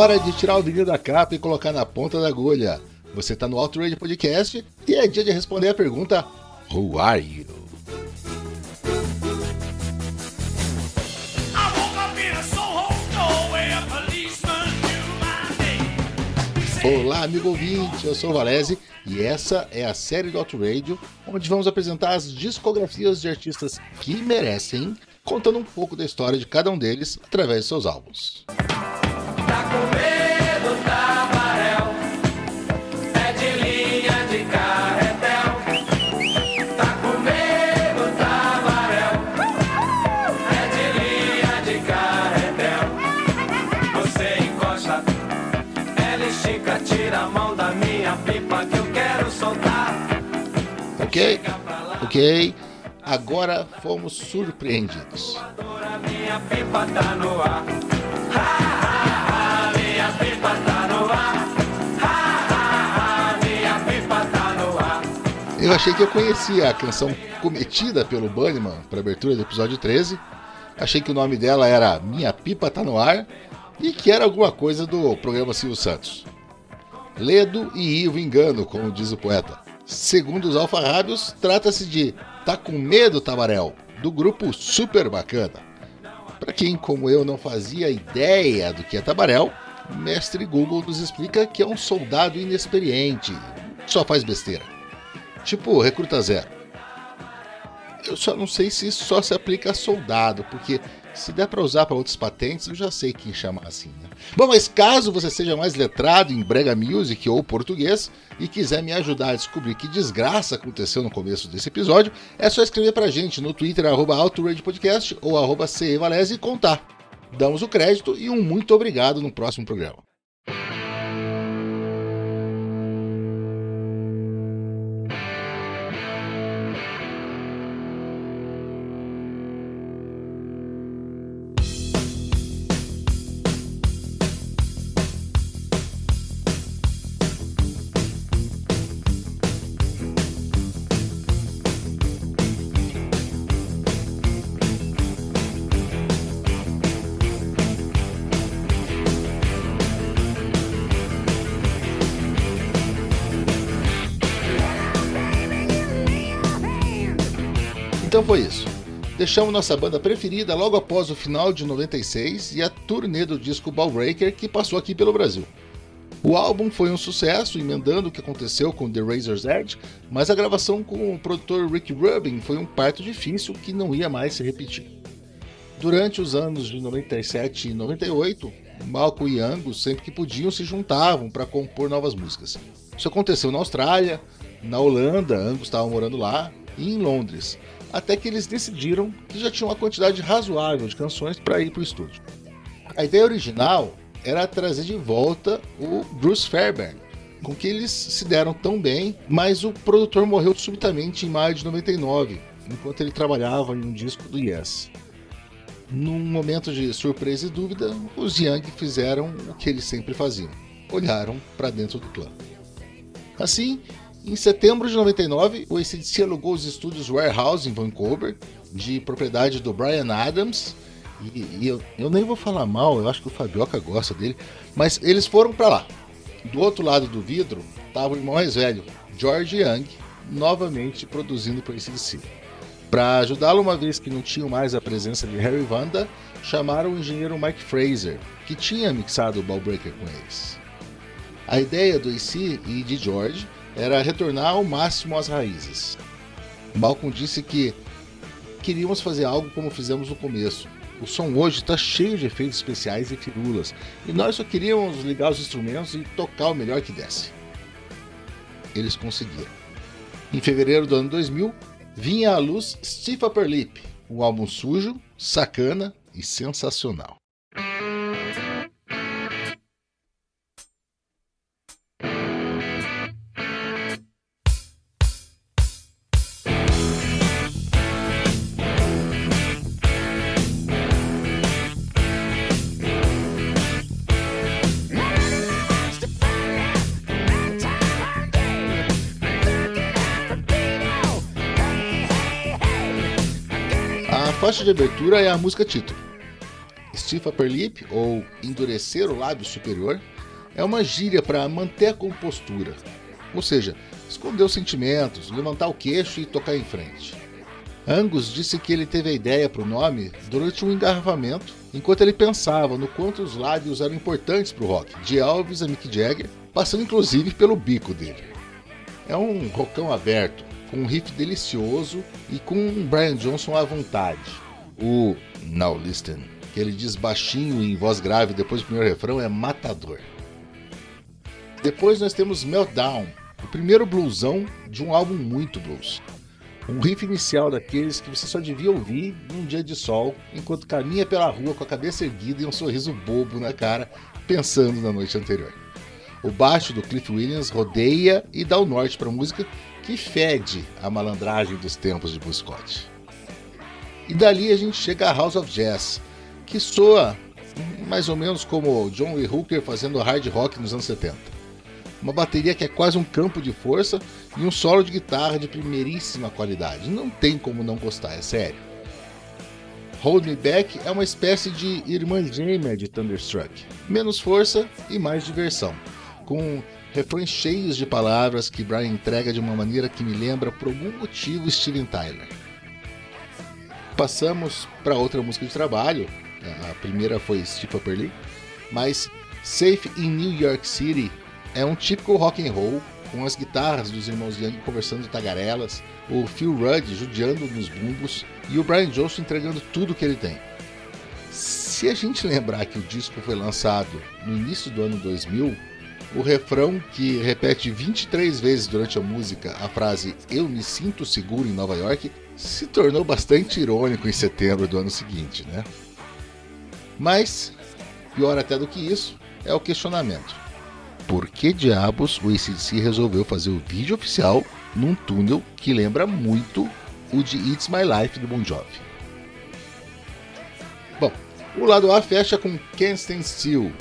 hora de tirar o vinho da capa e colocar na ponta da agulha. Você está no Outrage Podcast e é dia de responder a pergunta: Who are you? Olá, amigo ouvinte, eu sou o Valese e essa é a série do Outradio, onde vamos apresentar as discografias de artistas que merecem, contando um pouco da história de cada um deles através de seus álbuns. Ok, ok. Agora fomos surpreendidos. Eu achei que eu conhecia a canção cometida pelo Bunnyman para abertura do episódio 13. Achei que o nome dela era Minha Pipa Tá No Ar e que era alguma coisa do programa Silvio Santos. Ledo e Ivo engano, como diz o poeta. Segundo os alfarrábios, trata-se de Tá com Medo, Tabarel, do grupo Super Bacana. Para quem, como eu, não fazia ideia do que é Tabarel, o mestre Google nos explica que é um soldado inexperiente, só faz besteira. Tipo Recruta Zero. Eu só não sei se isso só se aplica a soldado, porque se der para usar para outras patentes, eu já sei quem chamar assim. Né? Bom, mas caso você seja mais letrado em brega music ou português e quiser me ajudar a descobrir que desgraça aconteceu no começo desse episódio, é só escrever pra gente no Twitter, arroba Podcast ou arroba e contar. Damos o crédito e um muito obrigado no próximo programa. Deixamos nossa banda preferida logo após o final de 96 e a turnê do disco Ballbreaker que passou aqui pelo Brasil. O álbum foi um sucesso, emendando o que aconteceu com The Razor's Edge, mas a gravação com o produtor Rick Rubin foi um parto difícil que não ia mais se repetir. Durante os anos de 97 e 98, Malcolm e Angus, sempre que podiam, se juntavam para compor novas músicas. Isso aconteceu na Austrália, na Holanda, Angus estava morando lá, e em Londres até que eles decidiram que já tinha uma quantidade razoável de canções para ir para o estúdio. A ideia original era trazer de volta o Bruce Fairbairn, com quem eles se deram tão bem, mas o produtor morreu subitamente em maio de 99, enquanto ele trabalhava em um disco do Yes. Num momento de surpresa e dúvida, os Young fizeram o que eles sempre faziam: olharam para dentro do clã. Assim, em setembro de 99, o ACDC alugou os estúdios Warehouse em Vancouver, de propriedade do Brian Adams, E, e eu, eu nem vou falar mal, eu acho que o Fabioca gosta dele. Mas eles foram para lá. Do outro lado do vidro estava o irmão mais velho, George Young, novamente produzindo para ACDC. Para ajudá-lo, uma vez que não tinham mais a presença de Harry Vanda, chamaram o engenheiro Mike Fraser, que tinha mixado o Ballbreaker com eles. A ideia do AC e de George era retornar ao máximo às raízes. Malcolm disse que queríamos fazer algo como fizemos no começo, o som hoje está cheio de efeitos especiais e firulas, e nós só queríamos ligar os instrumentos e tocar o melhor que desse. Eles conseguiram. Em fevereiro do ano 2000, vinha à luz Stiff Upper Lip, um álbum sujo, sacana e sensacional. Faixa de abertura é a música título. Stiff Upper Lip, ou endurecer o lábio superior, é uma gíria para manter a compostura, ou seja, esconder os sentimentos, levantar o queixo e tocar em frente. Angus disse que ele teve a ideia para o nome durante um engarrafamento, enquanto ele pensava no quanto os lábios eram importantes para o rock, de Elvis a Mick Jagger, passando inclusive pelo bico dele. É um rockão aberto, com um riff delicioso e com um Brian Johnson à vontade. O Now Listen, que ele diz baixinho em voz grave depois do primeiro refrão, é matador. Depois nós temos Meltdown, o primeiro bluesão de um álbum muito blues. Um riff inicial daqueles que você só devia ouvir num dia de sol, enquanto caminha pela rua com a cabeça erguida e um sorriso bobo na cara, pensando na noite anterior. O baixo do Cliff Williams rodeia e dá o norte para a música que fede a malandragem dos tempos de Buscotti. E dali a gente chega a House of Jazz, que soa mais ou menos como John Lee Hooker fazendo hard rock nos anos 70. Uma bateria que é quase um campo de força e um solo de guitarra de primeiríssima qualidade. Não tem como não gostar, é sério. Hold Me Back é uma espécie de irmã gêmea de Thunderstruck. Menos força e mais diversão. Com refrões cheios de palavras que Brian entrega de uma maneira que me lembra, por algum motivo, Steven Tyler. Passamos para outra música de trabalho, a primeira foi Steve Upper Lee, mas Safe in New York City é um típico rock and roll com as guitarras dos irmãos Young conversando tagarelas, o Phil Rudd judiando nos bumbos e o Brian Johnson entregando tudo que ele tem. Se a gente lembrar que o disco foi lançado no início do ano 2000, o refrão, que repete 23 vezes durante a música a frase Eu me sinto seguro em Nova York, se tornou bastante irônico em setembro do ano seguinte, né? Mas, pior até do que isso, é o questionamento. Por que diabos o ACDC resolveu fazer o vídeo oficial num túnel que lembra muito o de It's My Life do Bon Jovi? Bom, o lado A fecha com Can't Stand Still,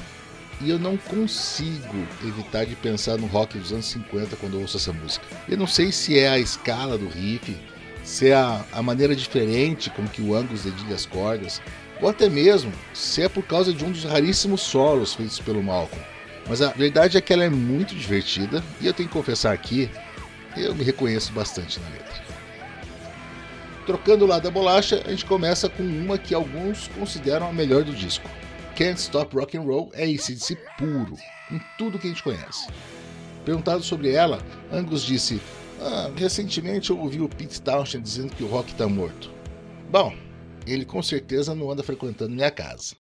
e eu não consigo evitar de pensar no rock dos anos 50 quando eu ouço essa música. Eu não sei se é a escala do riff, se é a, a maneira diferente com que o Angus dedilha as cordas, ou até mesmo se é por causa de um dos raríssimos solos feitos pelo Malcolm. Mas a verdade é que ela é muito divertida e eu tenho que confessar aqui, eu me reconheço bastante na letra. Trocando o lado da bolacha, a gente começa com uma que alguns consideram a melhor do disco. Can't Stop Rock and Roll é ACDC puro, em tudo que a gente conhece. Perguntado sobre ela, Angus disse: ah, recentemente eu ouvi o Pete Townshend dizendo que o rock está morto. Bom, ele com certeza não anda frequentando minha casa.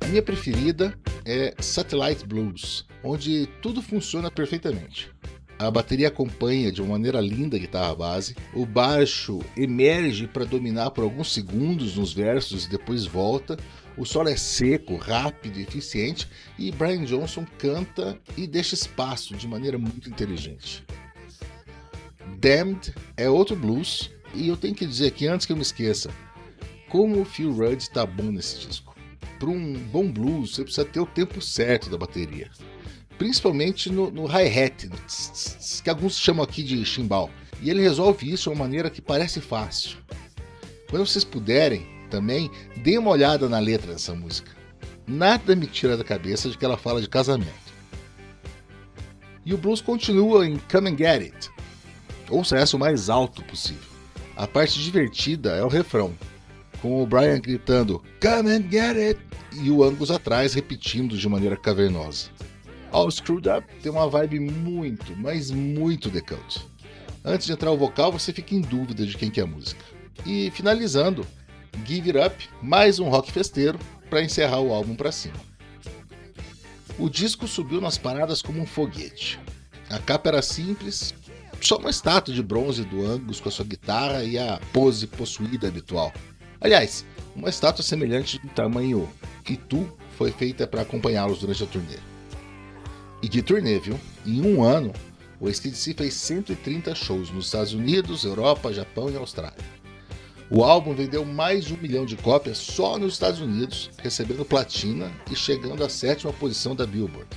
A minha preferida é Satellite Blues, onde tudo funciona perfeitamente. A bateria acompanha de uma maneira linda a guitarra base, o baixo emerge para dominar por alguns segundos nos versos e depois volta, o solo é seco, rápido e eficiente e Brian Johnson canta e deixa espaço de maneira muito inteligente. Damned é outro blues e eu tenho que dizer aqui antes que eu me esqueça, como o Phil Rudd está bom nesse disco para um bom blues, você precisa ter o tempo certo da bateria. Principalmente no, no hi-hat, que alguns chamam aqui de chimbal. E ele resolve isso de uma maneira que parece fácil. Quando vocês puderem, também, deem uma olhada na letra dessa música. Nada me tira da cabeça de que ela fala de casamento. E o blues continua em Come and Get It. Ouça essa o mais alto possível. A parte divertida é o refrão, com o Brian gritando Come and Get It e o Angus atrás repetindo de maneira cavernosa. All Screwed Up tem uma vibe muito, mas muito The Antes de entrar o vocal, você fica em dúvida de quem que é a música. E finalizando, Give It Up, mais um rock festeiro para encerrar o álbum para cima. O disco subiu nas paradas como um foguete. A capa era simples, só uma estátua de bronze do Angus com a sua guitarra e a pose possuída habitual. Aliás, uma estátua semelhante do tamanho Itu foi feita para acompanhá-los durante a turnê. E de turnê, viu? Em um ano, o ACDC fez 130 shows nos Estados Unidos, Europa, Japão e Austrália. O álbum vendeu mais de um milhão de cópias só nos Estados Unidos, recebendo platina e chegando à sétima posição da Billboard.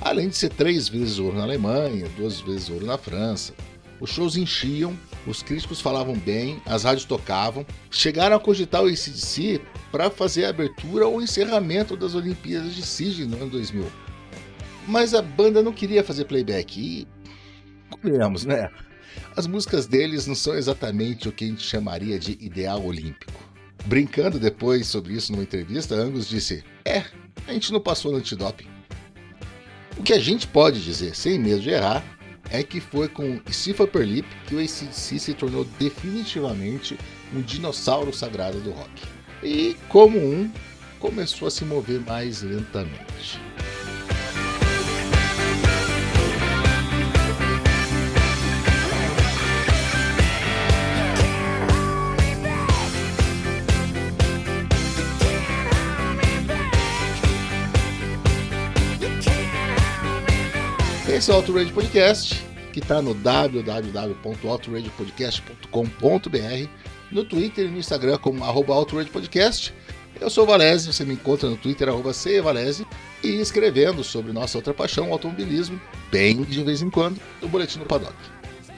Além de ser três vezes ouro na Alemanha, duas vezes ouro na França. Os shows enchiam, os críticos falavam bem, as rádios tocavam, chegaram a cogitar o ACDC para fazer a abertura ou encerramento das Olimpíadas de Sydney no ano 2000. Mas a banda não queria fazer playback e. Convenhamos, né? As músicas deles não são exatamente o que a gente chamaria de ideal olímpico. Brincando depois sobre isso numa entrevista, Angus disse: É, a gente não passou no antidoping. O que a gente pode dizer, sem medo de errar, é que foi com Stiff Upper Lip que o ACDC se tornou definitivamente um dinossauro sagrado do rock. E, como um, começou a se mover mais lentamente. Esse é o Outrage Podcast, que está no www.outragepodcast.com.br, no Twitter e no Instagram como arroba Podcast. Eu sou o Valese, você me encontra no Twitter, arroba Valese, e escrevendo sobre nossa outra paixão, o automobilismo, bem de vez em quando, no Boletim do Paddock.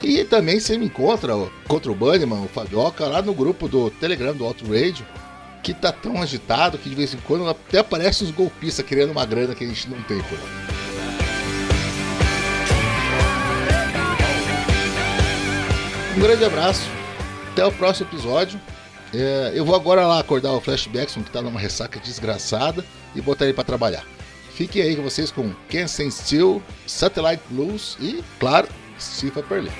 E também você me encontra contra o Bunnyman, o Fabioca, lá no grupo do Telegram do Auto Radio, que tá tão agitado que de vez em quando até aparece uns golpistas querendo uma grana que a gente não tem por lá. Um grande abraço. Até o próximo episódio. É, eu vou agora lá acordar o Flashbackson, que tá numa ressaca desgraçada, e botar ele para trabalhar. Fiquem aí com vocês com Stand Still, Satellite Blues e, claro, Steve Perlin.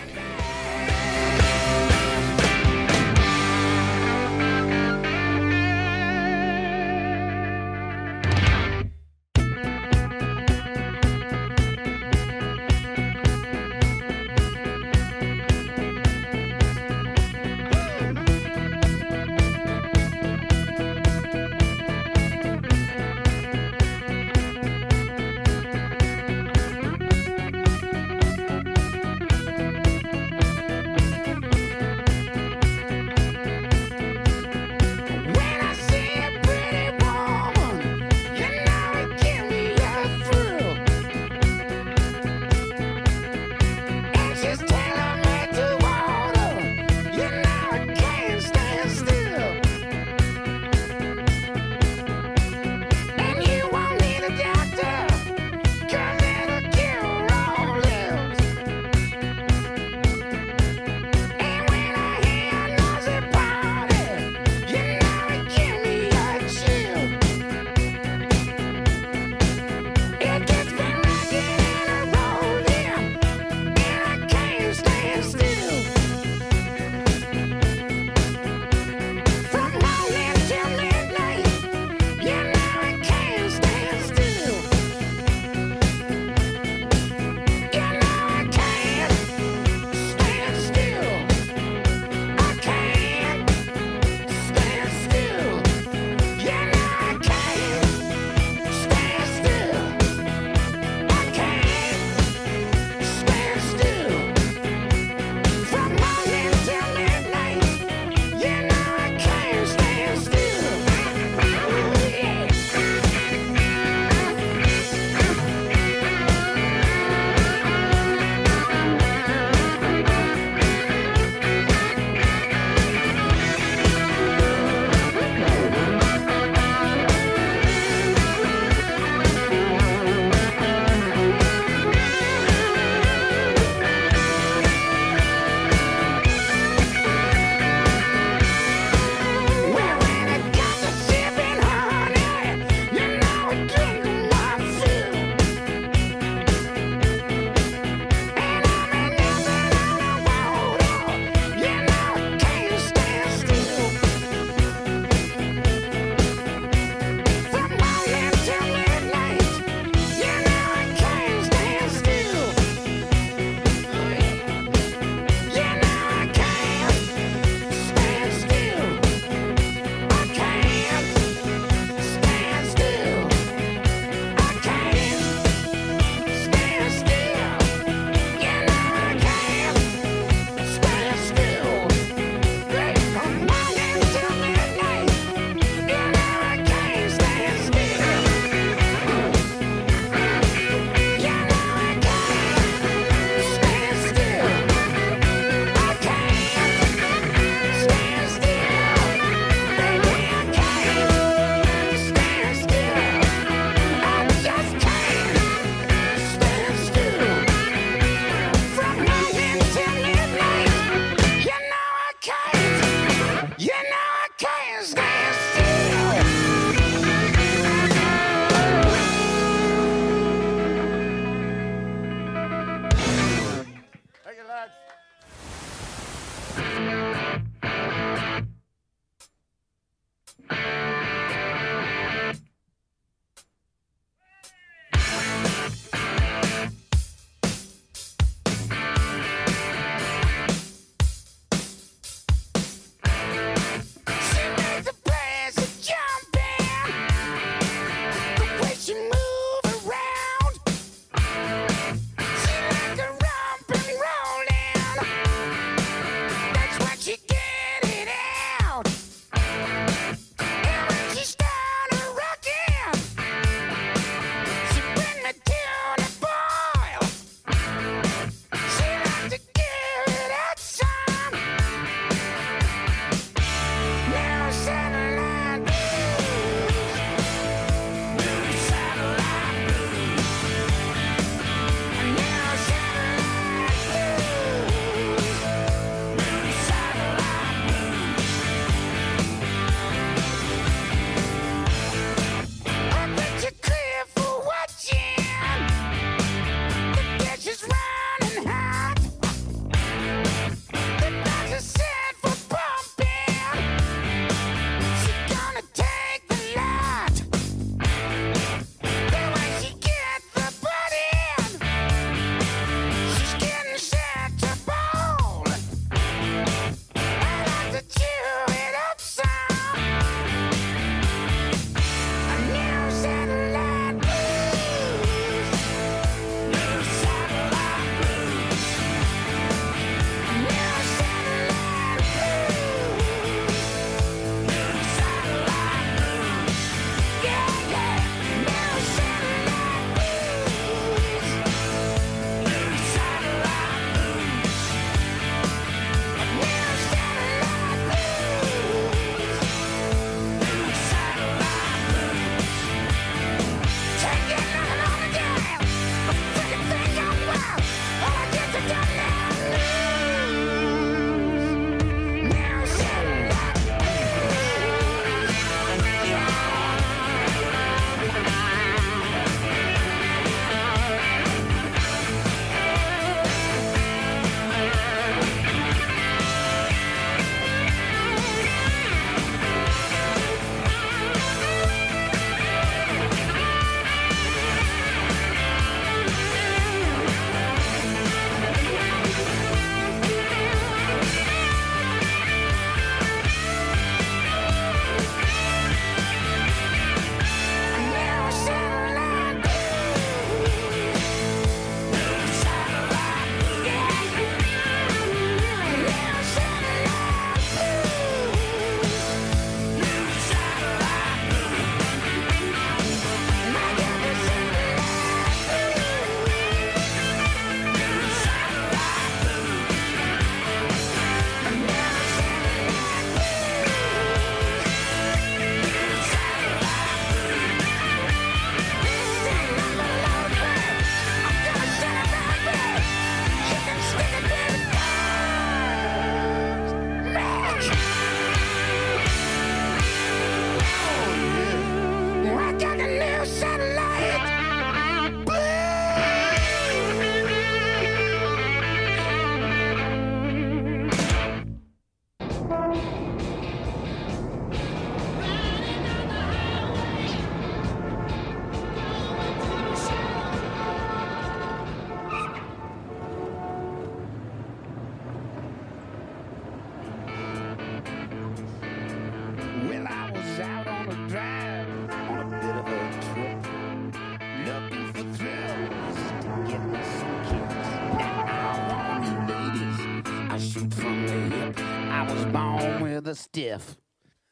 stiff.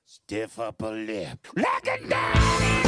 Stiff upper lip. Lock it down!